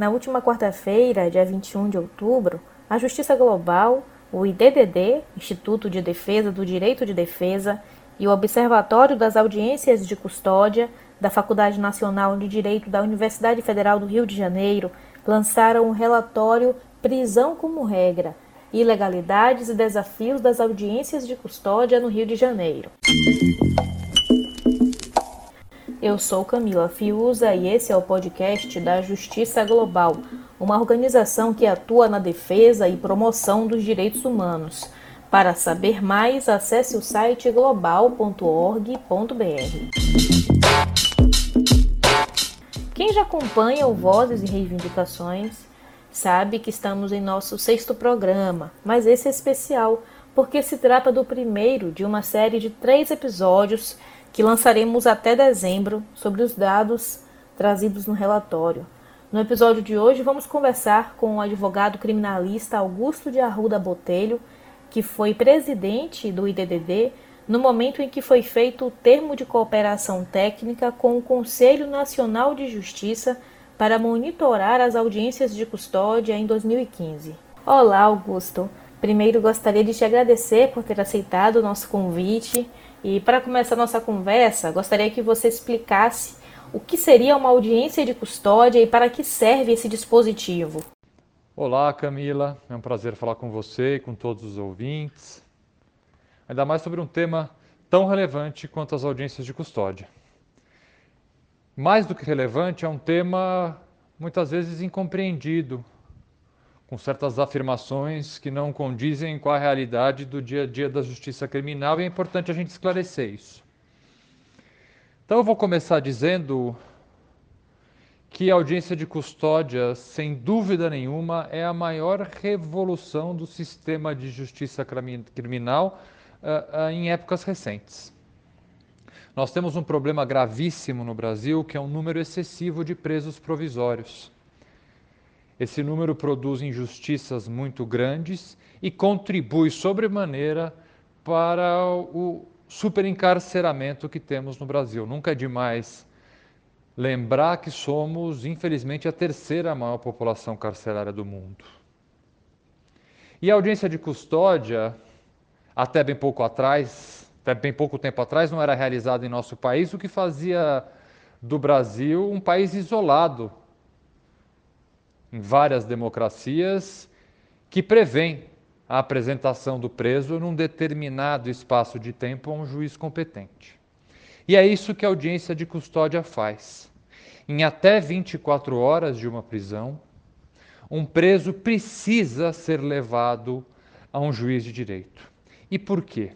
Na última quarta-feira, dia 21 de outubro, a Justiça Global, o IDDD, Instituto de Defesa do Direito de Defesa, e o Observatório das Audiências de Custódia da Faculdade Nacional de Direito da Universidade Federal do Rio de Janeiro lançaram um relatório Prisão como Regra: Ilegalidades e Desafios das Audiências de Custódia no Rio de Janeiro. Eu sou Camila Fiuza e esse é o podcast da Justiça Global, uma organização que atua na defesa e promoção dos direitos humanos. Para saber mais, acesse o site global.org.br. Quem já acompanha o Vozes e Reivindicações sabe que estamos em nosso sexto programa, mas esse é especial porque se trata do primeiro de uma série de três episódios que lançaremos até dezembro sobre os dados trazidos no relatório. No episódio de hoje, vamos conversar com o advogado criminalista Augusto de Arruda Botelho, que foi presidente do IDDD no momento em que foi feito o termo de cooperação técnica com o Conselho Nacional de Justiça para monitorar as audiências de custódia em 2015. Olá, Augusto. Primeiro, gostaria de te agradecer por ter aceitado o nosso convite e para começar nossa conversa, gostaria que você explicasse o que seria uma audiência de custódia e para que serve esse dispositivo. Olá, Camila. É um prazer falar com você e com todos os ouvintes. Ainda mais sobre um tema tão relevante quanto as audiências de custódia. Mais do que relevante, é um tema muitas vezes incompreendido com certas afirmações que não condizem com a realidade do dia a dia da justiça criminal e é importante a gente esclarecer isso. Então eu vou começar dizendo que a audiência de custódia, sem dúvida nenhuma, é a maior revolução do sistema de justiça criminal uh, uh, em épocas recentes. Nós temos um problema gravíssimo no Brasil, que é um número excessivo de presos provisórios. Esse número produz injustiças muito grandes e contribui sobremaneira para o superencarceramento que temos no Brasil. Nunca é demais lembrar que somos, infelizmente, a terceira maior população carcerária do mundo. E a audiência de custódia, até bem pouco atrás, até bem pouco tempo atrás, não era realizada em nosso país, o que fazia do Brasil um país isolado em várias democracias que prevêem a apresentação do preso num determinado espaço de tempo a um juiz competente. E é isso que a audiência de custódia faz. Em até 24 horas de uma prisão, um preso precisa ser levado a um juiz de direito. E por quê?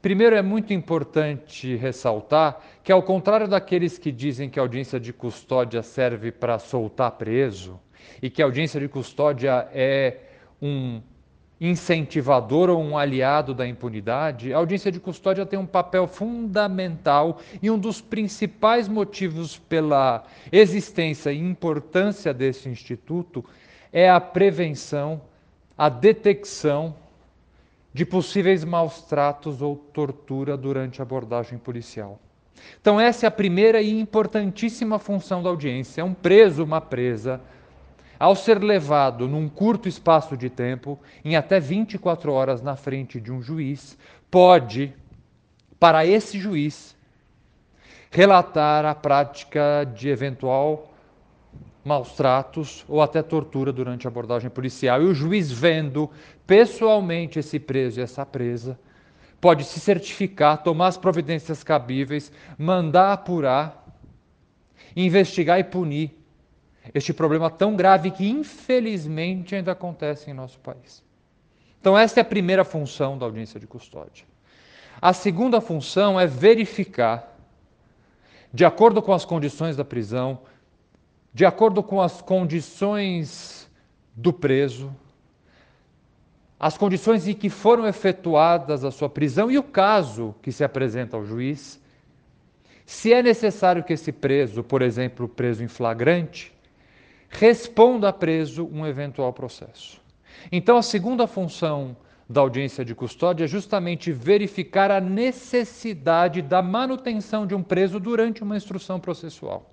Primeiro, é muito importante ressaltar que, ao contrário daqueles que dizem que a audiência de custódia serve para soltar preso, e que a audiência de custódia é um incentivador ou um aliado da impunidade, a audiência de custódia tem um papel fundamental e um dos principais motivos pela existência e importância desse instituto é a prevenção, a detecção de possíveis maus tratos ou tortura durante a abordagem policial. Então, essa é a primeira e importantíssima função da audiência. É um preso, uma presa, ao ser levado num curto espaço de tempo, em até 24 horas na frente de um juiz, pode, para esse juiz, relatar a prática de eventual maus tratos ou até tortura durante a abordagem policial. E o juiz, vendo pessoalmente esse preso e essa presa, pode se certificar, tomar as providências cabíveis, mandar apurar, investigar e punir este problema tão grave que infelizmente ainda acontece em nosso país. Então, essa é a primeira função da audiência de custódia. A segunda função é verificar, de acordo com as condições da prisão, de acordo com as condições do preso, as condições em que foram efetuadas a sua prisão e o caso que se apresenta ao juiz, se é necessário que esse preso, por exemplo, preso em flagrante, responda preso um eventual processo. Então, a segunda função da audiência de custódia é justamente verificar a necessidade da manutenção de um preso durante uma instrução processual.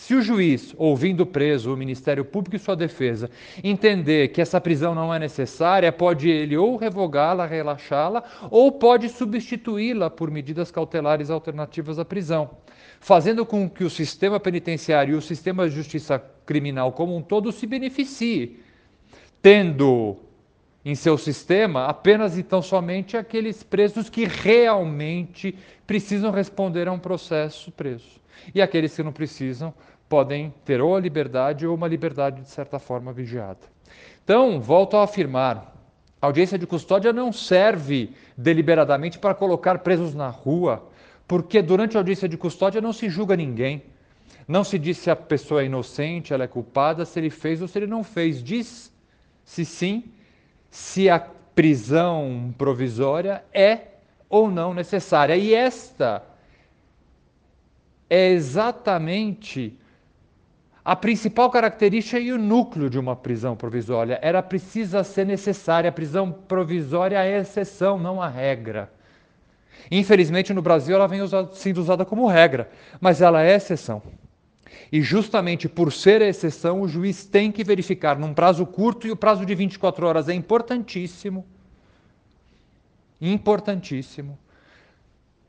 Se o juiz, ouvindo o preso, o Ministério Público e sua defesa, entender que essa prisão não é necessária, pode ele ou revogá-la, relaxá-la, ou pode substituí-la por medidas cautelares alternativas à prisão, fazendo com que o sistema penitenciário e o sistema de justiça criminal como um todo se beneficie, tendo em seu sistema apenas então somente aqueles presos que realmente precisam responder a um processo preso. E aqueles que não precisam podem ter ou a liberdade ou uma liberdade de certa forma vigiada. Então, volto a afirmar, a audiência de custódia não serve deliberadamente para colocar presos na rua, porque durante a audiência de custódia não se julga ninguém. Não se diz se a pessoa é inocente, ela é culpada, se ele fez ou se ele não fez. Diz se sim se a prisão provisória é ou não necessária. E esta é exatamente a principal característica e o núcleo de uma prisão provisória. Ela precisa ser necessária. A prisão provisória é a exceção, não a regra. Infelizmente, no Brasil, ela vem usada, sendo usada como regra, mas ela é exceção. E justamente por ser a exceção, o juiz tem que verificar num prazo curto, e o prazo de 24 horas é importantíssimo. Importantíssimo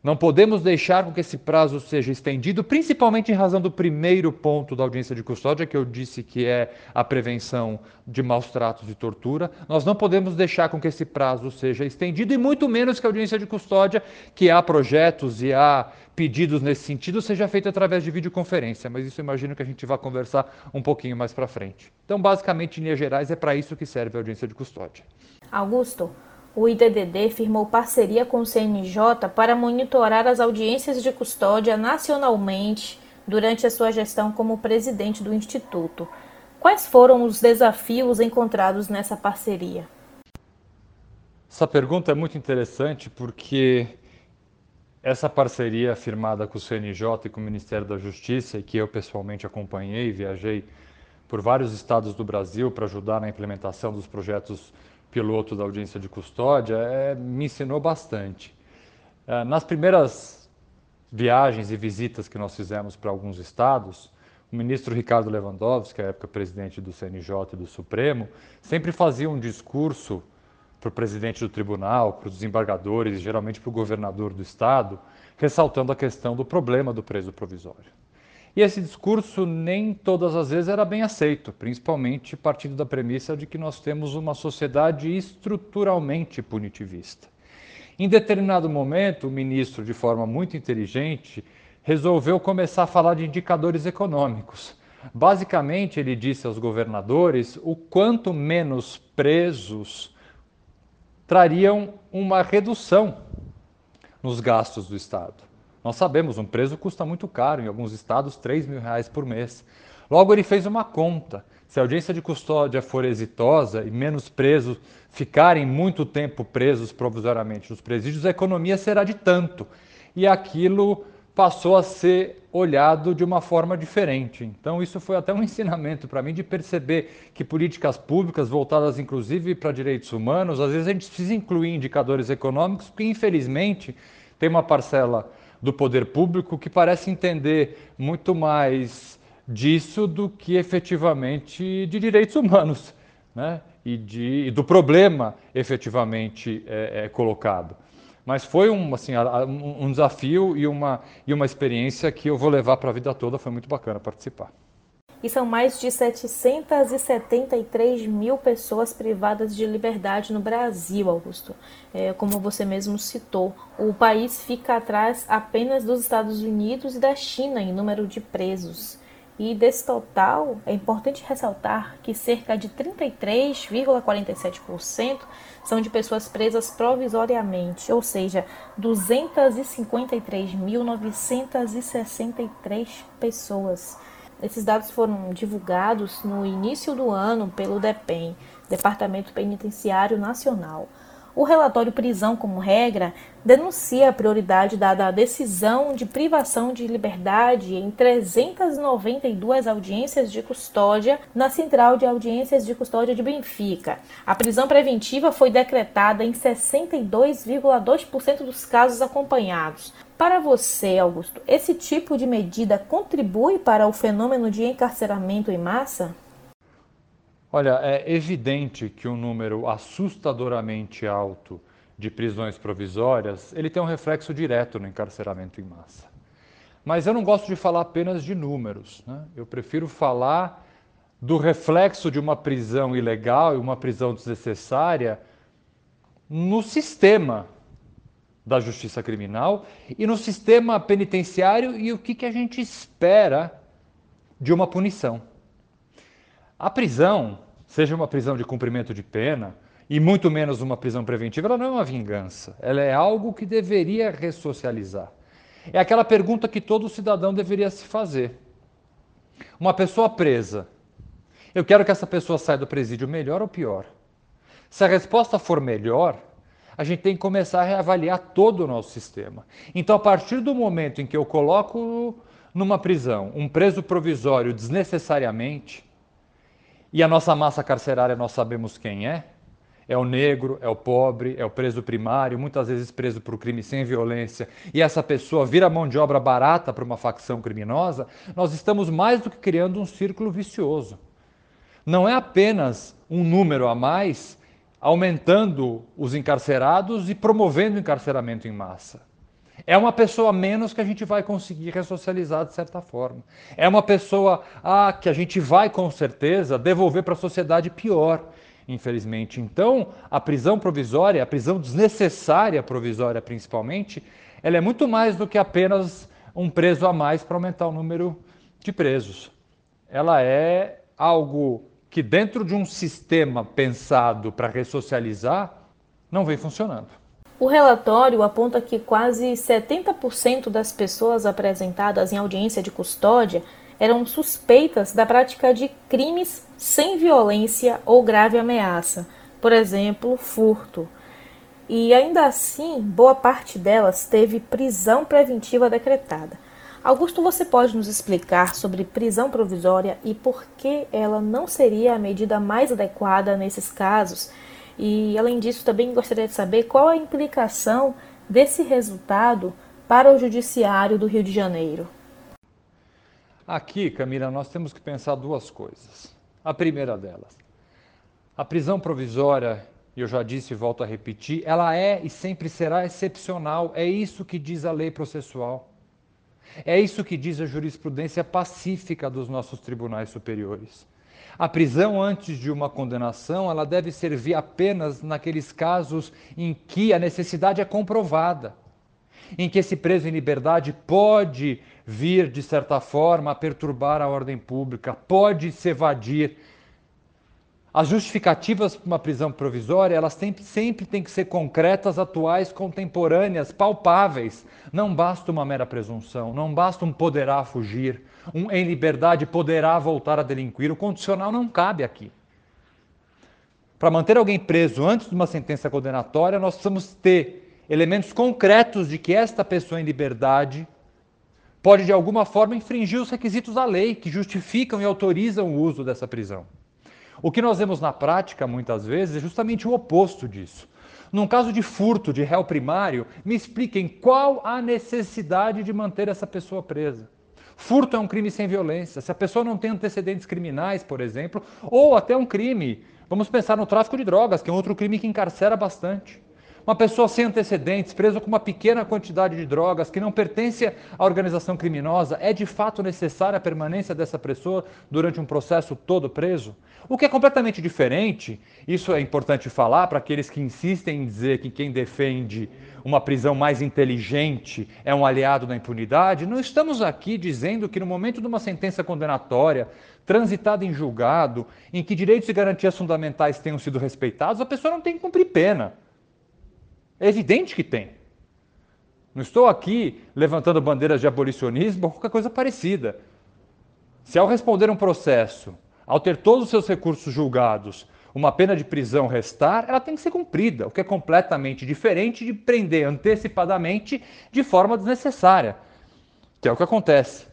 não podemos deixar com que esse prazo seja estendido, principalmente em razão do primeiro ponto da audiência de custódia, que eu disse que é a prevenção de maus tratos e tortura. Nós não podemos deixar com que esse prazo seja estendido, e muito menos que a audiência de custódia, que há projetos e há pedidos nesse sentido, seja feita através de videoconferência. Mas isso imagino que a gente vai conversar um pouquinho mais para frente. Então, basicamente, em linhas gerais, é para isso que serve a audiência de custódia. Augusto, o IDDD firmou parceria com o CNJ para monitorar as audiências de custódia nacionalmente durante a sua gestão como presidente do Instituto. Quais foram os desafios encontrados nessa parceria? Essa pergunta é muito interessante porque essa parceria firmada com o CNJ e com o Ministério da Justiça, e que eu pessoalmente acompanhei, viajei por vários estados do Brasil para ajudar na implementação dos projetos piloto da audiência de custódia, é, me ensinou bastante. É, nas primeiras viagens e visitas que nós fizemos para alguns estados, o ministro Ricardo Lewandowski, à época presidente do CNJ e do Supremo, sempre fazia um discurso para o presidente do tribunal, para os desembargadores e geralmente para o governador do estado, ressaltando a questão do problema do preso provisório. E esse discurso nem todas as vezes era bem aceito, principalmente partindo da premissa de que nós temos uma sociedade estruturalmente punitivista. Em determinado momento, o ministro, de forma muito inteligente, resolveu começar a falar de indicadores econômicos. Basicamente, ele disse aos governadores o quanto menos presos trariam uma redução nos gastos do Estado. Nós sabemos, um preso custa muito caro, em alguns estados, 3 mil reais por mês. Logo, ele fez uma conta. Se a audiência de custódia for exitosa e menos presos ficarem muito tempo presos provisoriamente nos presídios, a economia será de tanto. E aquilo passou a ser olhado de uma forma diferente. Então, isso foi até um ensinamento para mim de perceber que políticas públicas voltadas inclusive para direitos humanos, às vezes a gente precisa incluir indicadores econômicos, porque infelizmente tem uma parcela do poder público que parece entender muito mais disso do que efetivamente de direitos humanos né? e, de, e do problema efetivamente é, é colocado. Mas foi um, assim, um desafio e uma, e uma experiência que eu vou levar para a vida toda, foi muito bacana participar e são mais de 773 mil pessoas privadas de liberdade no Brasil, Augusto. É, como você mesmo citou, o país fica atrás apenas dos Estados Unidos e da China em número de presos. E desse total, é importante ressaltar que cerca de 33,47% são de pessoas presas provisoriamente, ou seja, 253.963 pessoas. Esses dados foram divulgados no início do ano pelo DEPEN, Departamento Penitenciário Nacional. O relatório Prisão como Regra denuncia a prioridade dada à decisão de privação de liberdade em 392 audiências de custódia na Central de Audiências de Custódia de Benfica. A prisão preventiva foi decretada em 62,2% dos casos acompanhados. Para você, Augusto, esse tipo de medida contribui para o fenômeno de encarceramento em massa? Olha, é evidente que um número assustadoramente alto de prisões provisórias, ele tem um reflexo direto no encarceramento em massa. Mas eu não gosto de falar apenas de números. Né? Eu prefiro falar do reflexo de uma prisão ilegal e uma prisão desnecessária no sistema da justiça criminal e no sistema penitenciário e o que, que a gente espera de uma punição. A prisão, seja uma prisão de cumprimento de pena, e muito menos uma prisão preventiva, ela não é uma vingança. Ela é algo que deveria ressocializar. É aquela pergunta que todo cidadão deveria se fazer. Uma pessoa presa, eu quero que essa pessoa saia do presídio melhor ou pior? Se a resposta for melhor, a gente tem que começar a reavaliar todo o nosso sistema. Então, a partir do momento em que eu coloco numa prisão um preso provisório desnecessariamente, e a nossa massa carcerária nós sabemos quem é. É o negro, é o pobre, é o preso primário, muitas vezes preso por crime sem violência, e essa pessoa vira mão de obra barata para uma facção criminosa, nós estamos mais do que criando um círculo vicioso. Não é apenas um número a mais aumentando os encarcerados e promovendo o encarceramento em massa. É uma pessoa menos que a gente vai conseguir ressocializar de certa forma. É uma pessoa ah, que a gente vai com certeza devolver para a sociedade pior, infelizmente. Então, a prisão provisória, a prisão desnecessária provisória principalmente, ela é muito mais do que apenas um preso a mais para aumentar o número de presos. Ela é algo que dentro de um sistema pensado para ressocializar não vem funcionando. O relatório aponta que quase 70% das pessoas apresentadas em audiência de custódia eram suspeitas da prática de crimes sem violência ou grave ameaça, por exemplo, furto. E ainda assim, boa parte delas teve prisão preventiva decretada. Augusto, você pode nos explicar sobre prisão provisória e por que ela não seria a medida mais adequada nesses casos? E, além disso, também gostaria de saber qual a implicação desse resultado para o Judiciário do Rio de Janeiro. Aqui, Camila, nós temos que pensar duas coisas. A primeira delas, a prisão provisória, eu já disse e volto a repetir, ela é e sempre será excepcional. É isso que diz a lei processual. É isso que diz a jurisprudência pacífica dos nossos tribunais superiores. A prisão antes de uma condenação, ela deve servir apenas naqueles casos em que a necessidade é comprovada, em que esse preso em liberdade pode vir, de certa forma, a perturbar a ordem pública, pode se evadir as justificativas para uma prisão provisória, elas sempre, sempre têm que ser concretas, atuais, contemporâneas, palpáveis. Não basta uma mera presunção, não basta um poderá fugir, um em liberdade poderá voltar a delinquir. O condicional não cabe aqui. Para manter alguém preso antes de uma sentença condenatória, nós precisamos ter elementos concretos de que esta pessoa em liberdade pode, de alguma forma, infringir os requisitos da lei que justificam e autorizam o uso dessa prisão. O que nós vemos na prática, muitas vezes, é justamente o oposto disso. Num caso de furto de réu primário, me expliquem qual a necessidade de manter essa pessoa presa. Furto é um crime sem violência. Se a pessoa não tem antecedentes criminais, por exemplo, ou até um crime, vamos pensar no tráfico de drogas, que é outro crime que encarcera bastante. Uma pessoa sem antecedentes, presa com uma pequena quantidade de drogas, que não pertence à organização criminosa, é de fato necessária a permanência dessa pessoa durante um processo todo preso? O que é completamente diferente, isso é importante falar para aqueles que insistem em dizer que quem defende uma prisão mais inteligente é um aliado da impunidade. Não estamos aqui dizendo que no momento de uma sentença condenatória, transitada em julgado, em que direitos e garantias fundamentais tenham sido respeitados, a pessoa não tem que cumprir pena. É evidente que tem. Não estou aqui levantando bandeiras de abolicionismo ou qualquer coisa parecida. Se ao responder um processo, ao ter todos os seus recursos julgados, uma pena de prisão restar, ela tem que ser cumprida, o que é completamente diferente de prender antecipadamente de forma desnecessária, que é o que acontece.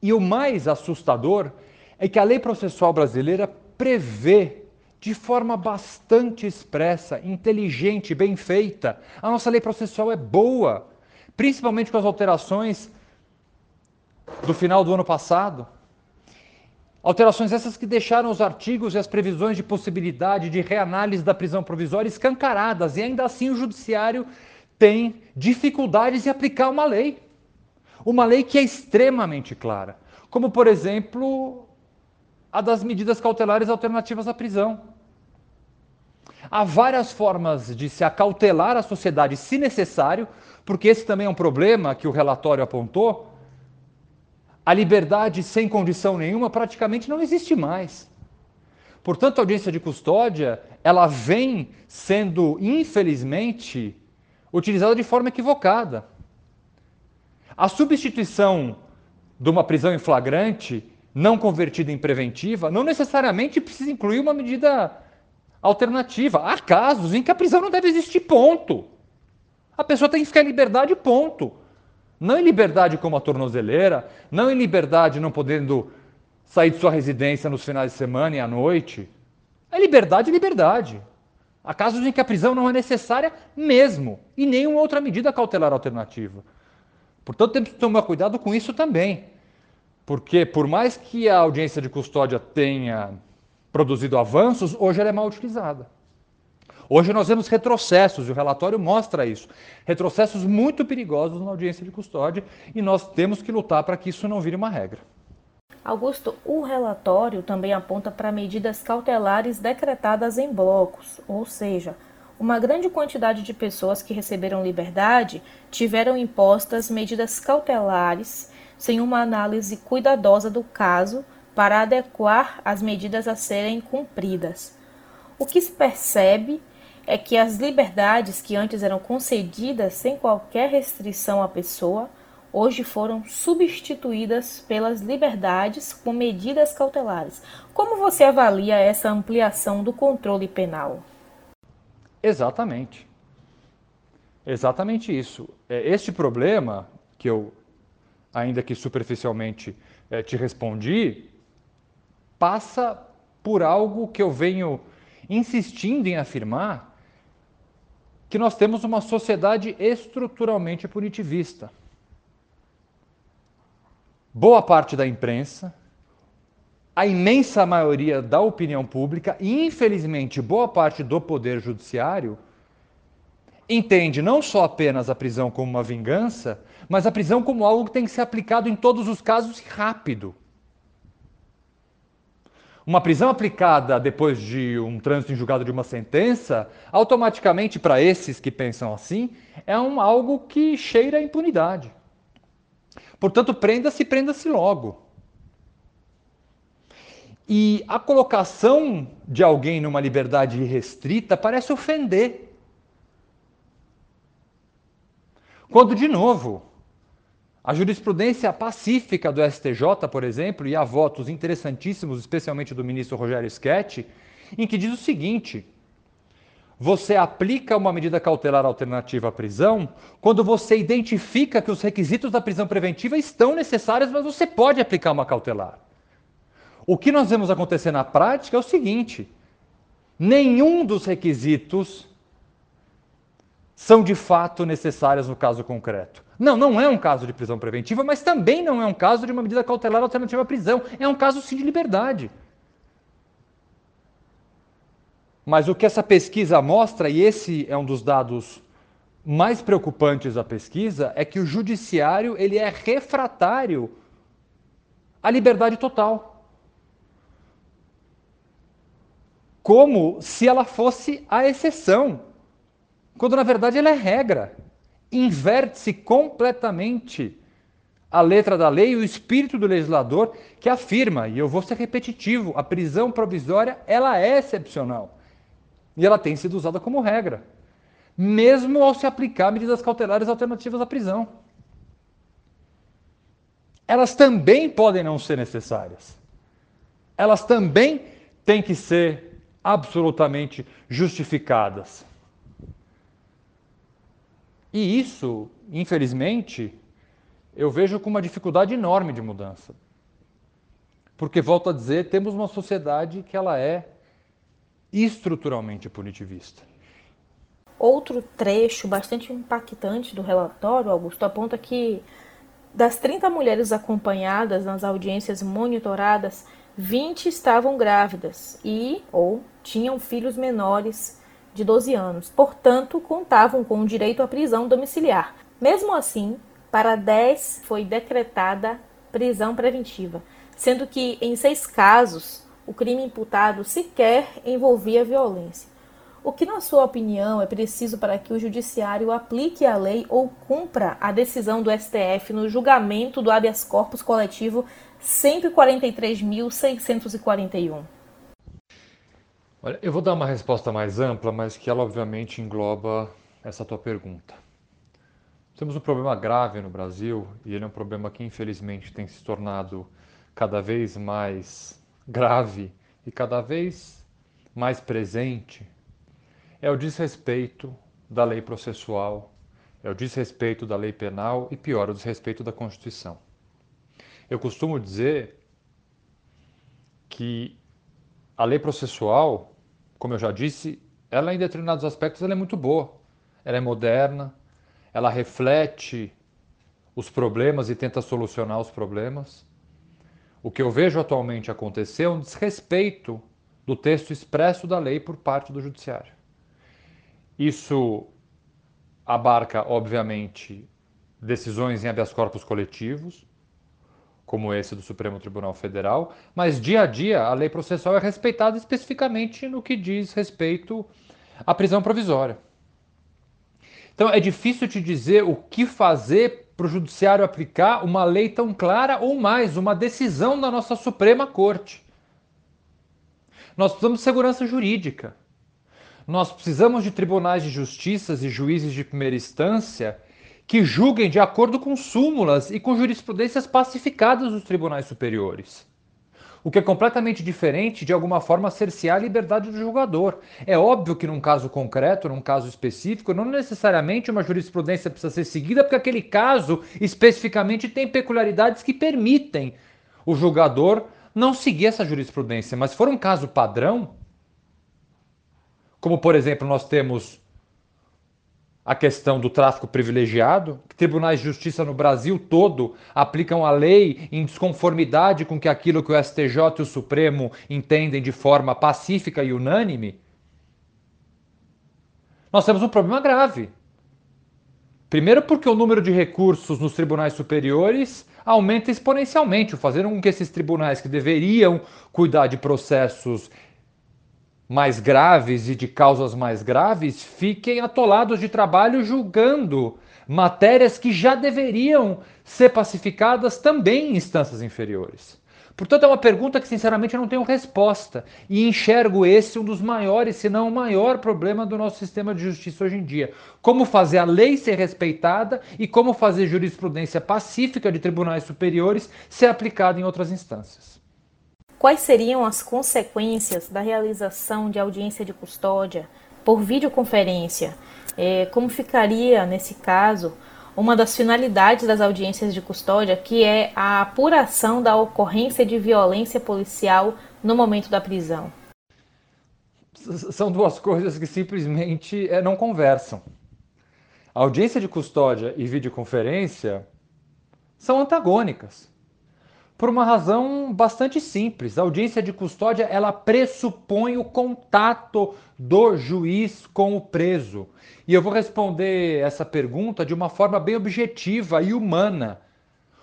E o mais assustador é que a lei processual brasileira prevê de forma bastante expressa, inteligente, bem feita. A nossa lei processual é boa, principalmente com as alterações do final do ano passado. Alterações essas que deixaram os artigos e as previsões de possibilidade de reanálise da prisão provisória escancaradas, e ainda assim o judiciário tem dificuldades em aplicar uma lei. Uma lei que é extremamente clara, como por exemplo a das medidas cautelares alternativas à prisão. Há várias formas de se acautelar a sociedade, se necessário, porque esse também é um problema que o relatório apontou a liberdade sem condição nenhuma praticamente não existe mais. Portanto, a audiência de custódia, ela vem sendo, infelizmente, utilizada de forma equivocada. A substituição de uma prisão em flagrante não convertida em preventiva não necessariamente precisa incluir uma medida alternativa. Há casos em que a prisão não deve existir, ponto. A pessoa tem que ficar em liberdade, ponto. Não em liberdade como a tornozeleira, não em liberdade não podendo sair de sua residência nos finais de semana e à noite. É liberdade, liberdade. Há casos em que a prisão não é necessária mesmo, e nenhuma outra medida cautelar alternativa. Portanto, temos que tomar cuidado com isso também. Porque, por mais que a audiência de custódia tenha produzido avanços, hoje ela é mal utilizada. Hoje nós vemos retrocessos, e o relatório mostra isso. Retrocessos muito perigosos na audiência de custódia, e nós temos que lutar para que isso não vire uma regra. Augusto, o relatório também aponta para medidas cautelares decretadas em blocos, ou seja, uma grande quantidade de pessoas que receberam liberdade tiveram impostas medidas cautelares sem uma análise cuidadosa do caso para adequar as medidas a serem cumpridas. O que se percebe é que as liberdades que antes eram concedidas sem qualquer restrição à pessoa, hoje foram substituídas pelas liberdades com medidas cautelares. Como você avalia essa ampliação do controle penal? Exatamente. Exatamente isso. É, este problema, que eu, ainda que superficialmente, é, te respondi, passa por algo que eu venho insistindo em afirmar que nós temos uma sociedade estruturalmente punitivista. Boa parte da imprensa, a imensa maioria da opinião pública e, infelizmente, boa parte do poder judiciário entende não só apenas a prisão como uma vingança, mas a prisão como algo que tem que ser aplicado em todos os casos rápido. Uma prisão aplicada depois de um trânsito em julgado de uma sentença, automaticamente, para esses que pensam assim, é um, algo que cheira a impunidade. Portanto, prenda-se, prenda-se logo. E a colocação de alguém numa liberdade restrita parece ofender. Quando, de novo, a jurisprudência pacífica do STJ, por exemplo, e há votos interessantíssimos, especialmente do ministro Rogério Schetti, em que diz o seguinte: você aplica uma medida cautelar alternativa à prisão quando você identifica que os requisitos da prisão preventiva estão necessários, mas você pode aplicar uma cautelar. O que nós vemos acontecer na prática é o seguinte: nenhum dos requisitos são de fato necessários no caso concreto. Não, não é um caso de prisão preventiva, mas também não é um caso de uma medida cautelar alternativa à prisão. É um caso sim de liberdade. Mas o que essa pesquisa mostra, e esse é um dos dados mais preocupantes da pesquisa, é que o judiciário ele é refratário à liberdade total. Como se ela fosse a exceção, quando na verdade ela é regra inverte-se completamente a letra da lei e o espírito do legislador que afirma, e eu vou ser repetitivo, a prisão provisória ela é excepcional e ela tem sido usada como regra, mesmo ao se aplicar medidas cautelares alternativas à prisão. Elas também podem não ser necessárias. Elas também têm que ser absolutamente justificadas. E isso, infelizmente, eu vejo com uma dificuldade enorme de mudança. Porque, volto a dizer, temos uma sociedade que ela é estruturalmente punitivista. Outro trecho bastante impactante do relatório, Augusto, aponta que das 30 mulheres acompanhadas nas audiências monitoradas, 20 estavam grávidas e ou tinham filhos menores de 12 anos, portanto, contavam com o direito à prisão domiciliar. Mesmo assim, para 10 foi decretada prisão preventiva, sendo que em seis casos o crime imputado sequer envolvia violência. O que, na sua opinião, é preciso para que o Judiciário aplique a lei ou cumpra a decisão do STF no julgamento do habeas corpus coletivo 143.641? Olha, eu vou dar uma resposta mais ampla, mas que ela obviamente engloba essa tua pergunta. Temos um problema grave no Brasil e ele é um problema que infelizmente tem se tornado cada vez mais grave e cada vez mais presente. É o desrespeito da lei processual, é o desrespeito da lei penal e, pior, o desrespeito da Constituição. Eu costumo dizer que a lei processual, como eu já disse, ela em determinados aspectos ela é muito boa. Ela é moderna, ela reflete os problemas e tenta solucionar os problemas. O que eu vejo atualmente acontecer é um desrespeito do texto expresso da lei por parte do judiciário. Isso abarca, obviamente, decisões em habeas corpus coletivos, como esse do Supremo Tribunal Federal, mas dia a dia a lei processual é respeitada especificamente no que diz respeito à prisão provisória. Então é difícil te dizer o que fazer para o judiciário aplicar uma lei tão clara ou mais, uma decisão da nossa Suprema Corte. Nós precisamos de segurança jurídica. Nós precisamos de tribunais de justiça e juízes de primeira instância que julguem de acordo com súmulas e com jurisprudências pacificadas dos tribunais superiores. O que é completamente diferente de alguma forma cercear a liberdade do julgador. É óbvio que num caso concreto, num caso específico, não necessariamente uma jurisprudência precisa ser seguida, porque aquele caso especificamente tem peculiaridades que permitem o julgador não seguir essa jurisprudência. Mas se for um caso padrão, como por exemplo nós temos a questão do tráfico privilegiado, que tribunais de justiça no Brasil todo aplicam a lei em desconformidade com que aquilo que o STJ e o Supremo entendem de forma pacífica e unânime, nós temos um problema grave. Primeiro, porque o número de recursos nos tribunais superiores aumenta exponencialmente, fazendo com que esses tribunais que deveriam cuidar de processos mais graves e de causas mais graves fiquem atolados de trabalho julgando matérias que já deveriam ser pacificadas também em instâncias inferiores. Portanto, é uma pergunta que, sinceramente, eu não tenho resposta. E enxergo esse um dos maiores, se não o maior problema do nosso sistema de justiça hoje em dia. Como fazer a lei ser respeitada e como fazer jurisprudência pacífica de tribunais superiores ser aplicada em outras instâncias. Quais seriam as consequências da realização de audiência de custódia por videoconferência? É, como ficaria, nesse caso, uma das finalidades das audiências de custódia, que é a apuração da ocorrência de violência policial no momento da prisão? São duas coisas que simplesmente é, não conversam. A audiência de custódia e videoconferência são antagônicas por uma razão bastante simples. A audiência de custódia, ela pressupõe o contato do juiz com o preso. E eu vou responder essa pergunta de uma forma bem objetiva e humana.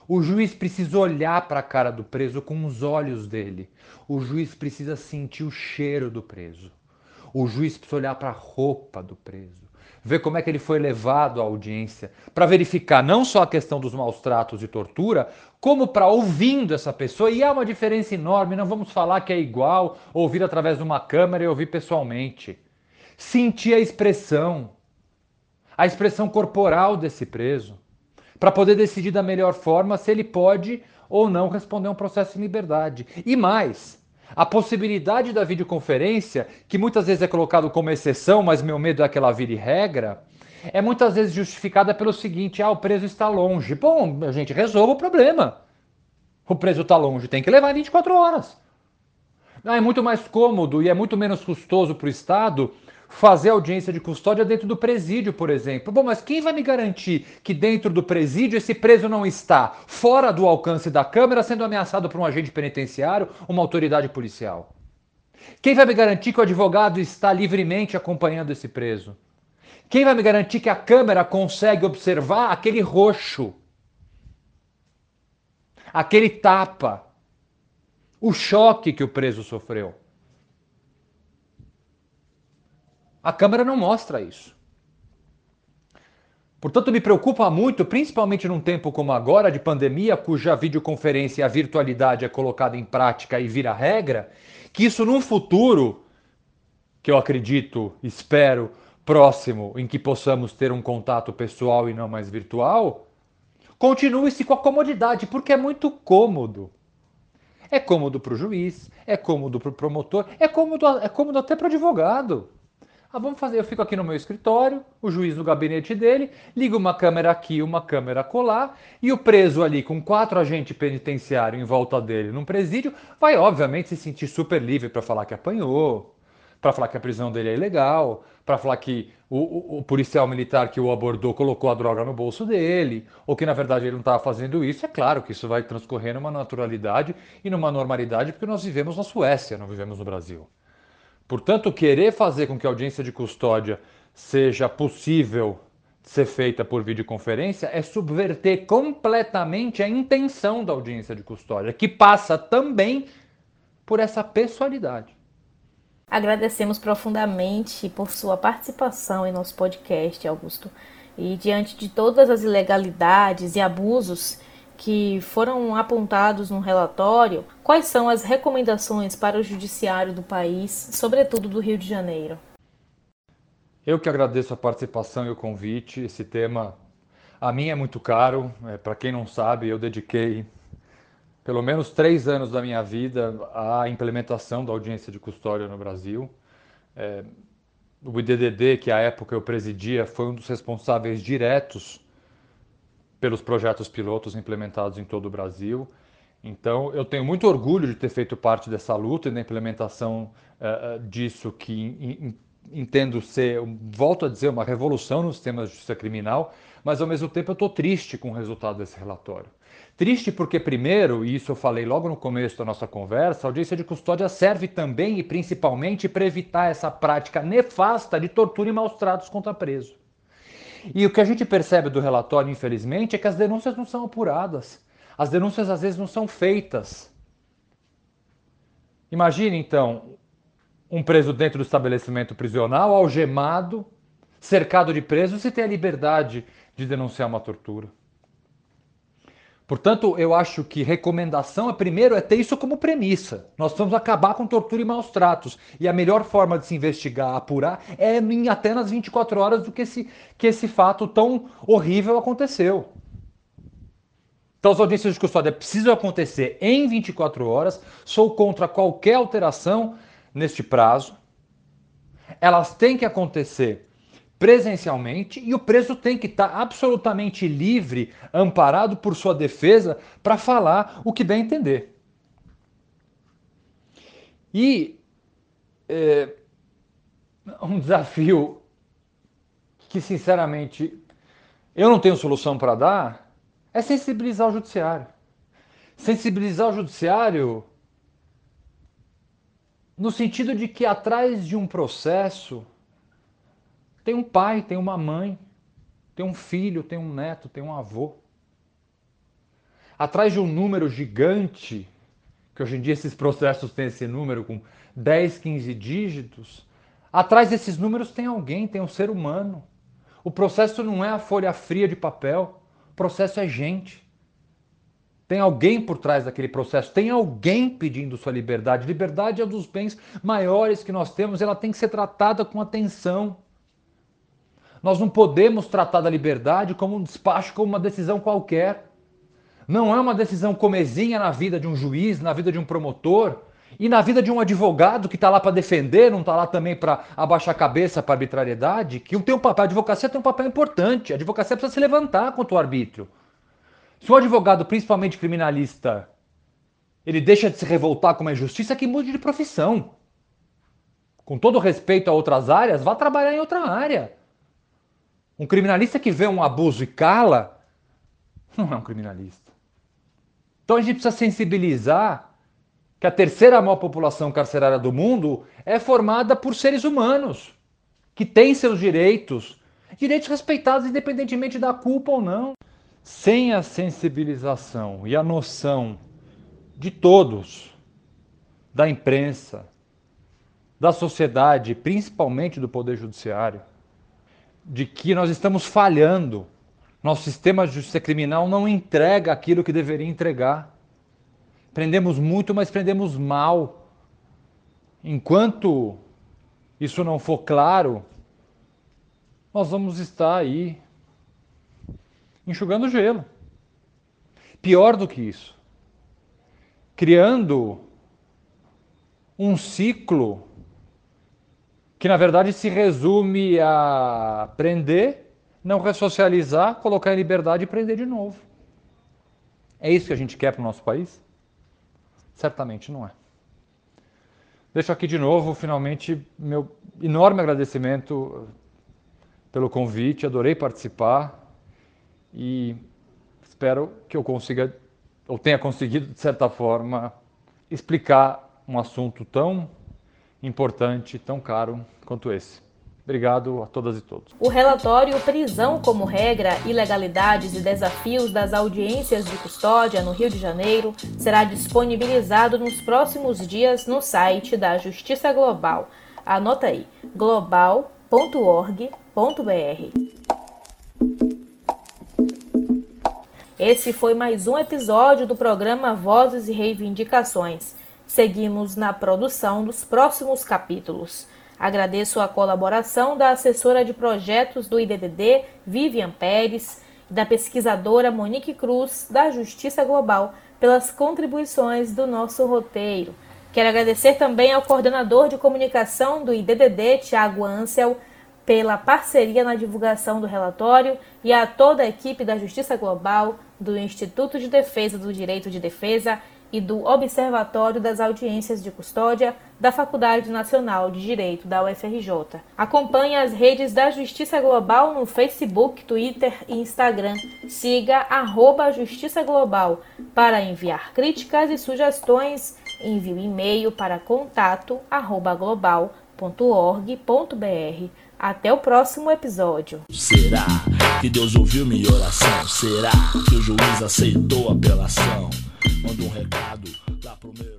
O juiz precisa olhar para a cara do preso com os olhos dele. O juiz precisa sentir o cheiro do preso. O juiz precisa olhar para a roupa do preso ver como é que ele foi levado à audiência, para verificar não só a questão dos maus tratos e tortura, como para ouvindo essa pessoa. E há uma diferença enorme, não vamos falar que é igual ouvir através de uma câmera e ouvir pessoalmente. Sentir a expressão, a expressão corporal desse preso, para poder decidir da melhor forma se ele pode ou não responder a um processo em liberdade. E mais, A possibilidade da videoconferência, que muitas vezes é colocado como exceção, mas meu medo é que ela vire regra, é muitas vezes justificada pelo seguinte: ah, o preso está longe. Bom, a gente resolva o problema. O preso está longe, tem que levar 24 horas. Ah, é muito mais cômodo e é muito menos custoso para o Estado fazer audiência de custódia dentro do presídio, por exemplo. Bom, mas quem vai me garantir que dentro do presídio esse preso não está fora do alcance da câmera, sendo ameaçado por um agente penitenciário, uma autoridade policial? Quem vai me garantir que o advogado está livremente acompanhando esse preso? Quem vai me garantir que a câmera consegue observar aquele roxo, aquele tapa, o choque que o preso sofreu? A câmera não mostra isso. Portanto, me preocupa muito, principalmente num tempo como agora, de pandemia, cuja videoconferência e a virtualidade é colocada em prática e vira regra, que isso num futuro, que eu acredito, espero, próximo, em que possamos ter um contato pessoal e não mais virtual, continue-se com a comodidade, porque é muito cômodo. É cômodo para o juiz, é cômodo para o promotor, é cômodo, é cômodo até para o advogado. Ah, vamos fazer. Eu fico aqui no meu escritório, o juiz no gabinete dele, liga uma câmera aqui, uma câmera colar, e o preso ali com quatro agentes penitenciários em volta dele num presídio vai, obviamente, se sentir super livre para falar que apanhou, para falar que a prisão dele é ilegal, para falar que o, o, o, policial militar que o abordou colocou a droga no bolso dele, ou que na verdade ele não estava fazendo isso. É claro que isso vai transcorrer numa naturalidade e numa normalidade, porque nós vivemos na Suécia, não vivemos no Brasil. Portanto, querer fazer com que a audiência de custódia seja possível ser feita por videoconferência é subverter completamente a intenção da audiência de custódia, que passa também por essa pessoalidade. Agradecemos profundamente por sua participação em nosso podcast, Augusto. E diante de todas as ilegalidades e abusos que foram apontados no relatório, quais são as recomendações para o judiciário do país, sobretudo do Rio de Janeiro? Eu que agradeço a participação e o convite. Esse tema a mim é muito caro. É, para quem não sabe, eu dediquei pelo menos três anos da minha vida à implementação da audiência de custódia no Brasil. É, o IDDD, que à época eu presidia, foi um dos responsáveis diretos pelos projetos pilotos implementados em todo o Brasil. Então, eu tenho muito orgulho de ter feito parte dessa luta e da implementação uh, disso, que entendo ser, volto a dizer, uma revolução nos temas de justiça criminal, mas ao mesmo tempo eu estou triste com o resultado desse relatório. Triste porque, primeiro, e isso eu falei logo no começo da nossa conversa, a audiência de custódia serve também e principalmente para evitar essa prática nefasta de tortura e maus tratos contra preso. E o que a gente percebe do relatório, infelizmente, é que as denúncias não são apuradas. As denúncias às vezes não são feitas. Imagine então um preso dentro do estabelecimento prisional, algemado, cercado de presos e ter a liberdade de denunciar uma tortura. Portanto, eu acho que recomendação, é, primeiro, é ter isso como premissa. Nós vamos acabar com tortura e maus tratos. E a melhor forma de se investigar, apurar, é em até nas 24 horas do que esse, que esse fato tão horrível aconteceu. Então, as audiências de custódia precisam acontecer em 24 horas. Sou contra qualquer alteração neste prazo. Elas têm que acontecer presencialmente e o preso tem que estar tá absolutamente livre, amparado por sua defesa, para falar o que bem entender. E é, um desafio que, sinceramente, eu não tenho solução para dar é sensibilizar o judiciário. Sensibilizar o judiciário no sentido de que atrás de um processo tem um pai, tem uma mãe, tem um filho, tem um neto, tem um avô. Atrás de um número gigante, que hoje em dia esses processos têm esse número com 10, 15 dígitos, atrás desses números tem alguém, tem um ser humano. O processo não é a folha fria de papel, o processo é gente. Tem alguém por trás daquele processo, tem alguém pedindo sua liberdade. Liberdade é um dos bens maiores que nós temos, ela tem que ser tratada com atenção. Nós não podemos tratar da liberdade como um despacho, como uma decisão qualquer. Não é uma decisão comezinha na vida de um juiz, na vida de um promotor, E na vida de um advogado que está lá para defender, não está lá também para abaixar a cabeça para arbitrariedade, que tem um papel, a advocacia tem um papel importante. A advocacia precisa se levantar contra o arbítrio. Se um advogado, principalmente criminalista, ele deixa de se revoltar com uma injustiça, que mude de profissão. Com todo respeito a outras áreas, vá trabalhar em outra área. Um criminalista que vê um abuso e cala, não é um criminalista. Então a gente precisa sensibilizar que a terceira maior população carcerária do mundo é formada por seres humanos, que têm seus direitos, direitos respeitados independentemente da culpa ou não. Sem a sensibilização e a noção de todos, da imprensa, da sociedade, principalmente do Poder Judiciário, de que nós estamos falhando. Nosso sistema de justiça criminal não entrega aquilo que deveria entregar. Prendemos muito, mas prendemos mal. Enquanto isso não for claro, nós vamos estar aí enxugando gelo. Pior do que isso, criando um ciclo que na verdade se resume a prender, não ressocializar, colocar em liberdade e prender de novo. É isso que a gente quer para o nosso país? Certamente não é. Deixo aqui de novo, finalmente, meu enorme agradecimento pelo convite, adorei participar e espero que eu consiga, ou tenha conseguido, de certa forma, explicar um assunto tão importante, tão caro quanto esse. Obrigado a todas e todos. O relatório Prisão como Regra, Ilegalidades e Desafios das Audiências de Custódia no Rio de Janeiro será disponibilizado nos próximos dias no site da Justiça Global. Anota aí: global.org.br. Esse foi mais um episódio do programa Vozes e Reivindicações. Seguimos na produção dos próximos capítulos. Agradeço a colaboração da assessora de projetos do IDDD, Vivian Pérez, e da pesquisadora Monique Cruz, da Justiça Global, pelas contribuições do nosso roteiro. Quero agradecer também ao coordenador de comunicação do IDDD, Tiago Ansel, pela parceria na divulgação do relatório e a toda a equipe da Justiça Global, do Instituto de Defesa do Direito de Defesa e do Observatório das Audiências de Custódia da Faculdade Nacional de Direito da UFRJ. Acompanhe as redes da Justiça Global no Facebook, Twitter e Instagram. Siga arroba Justiça Global. Para enviar críticas e sugestões, envie um e-mail para contato arroba global.org.br. Até o próximo episódio. Será que Deus ouviu minha oração? Será que o juiz aceitou a apelação? Manda um recado lá pro meu.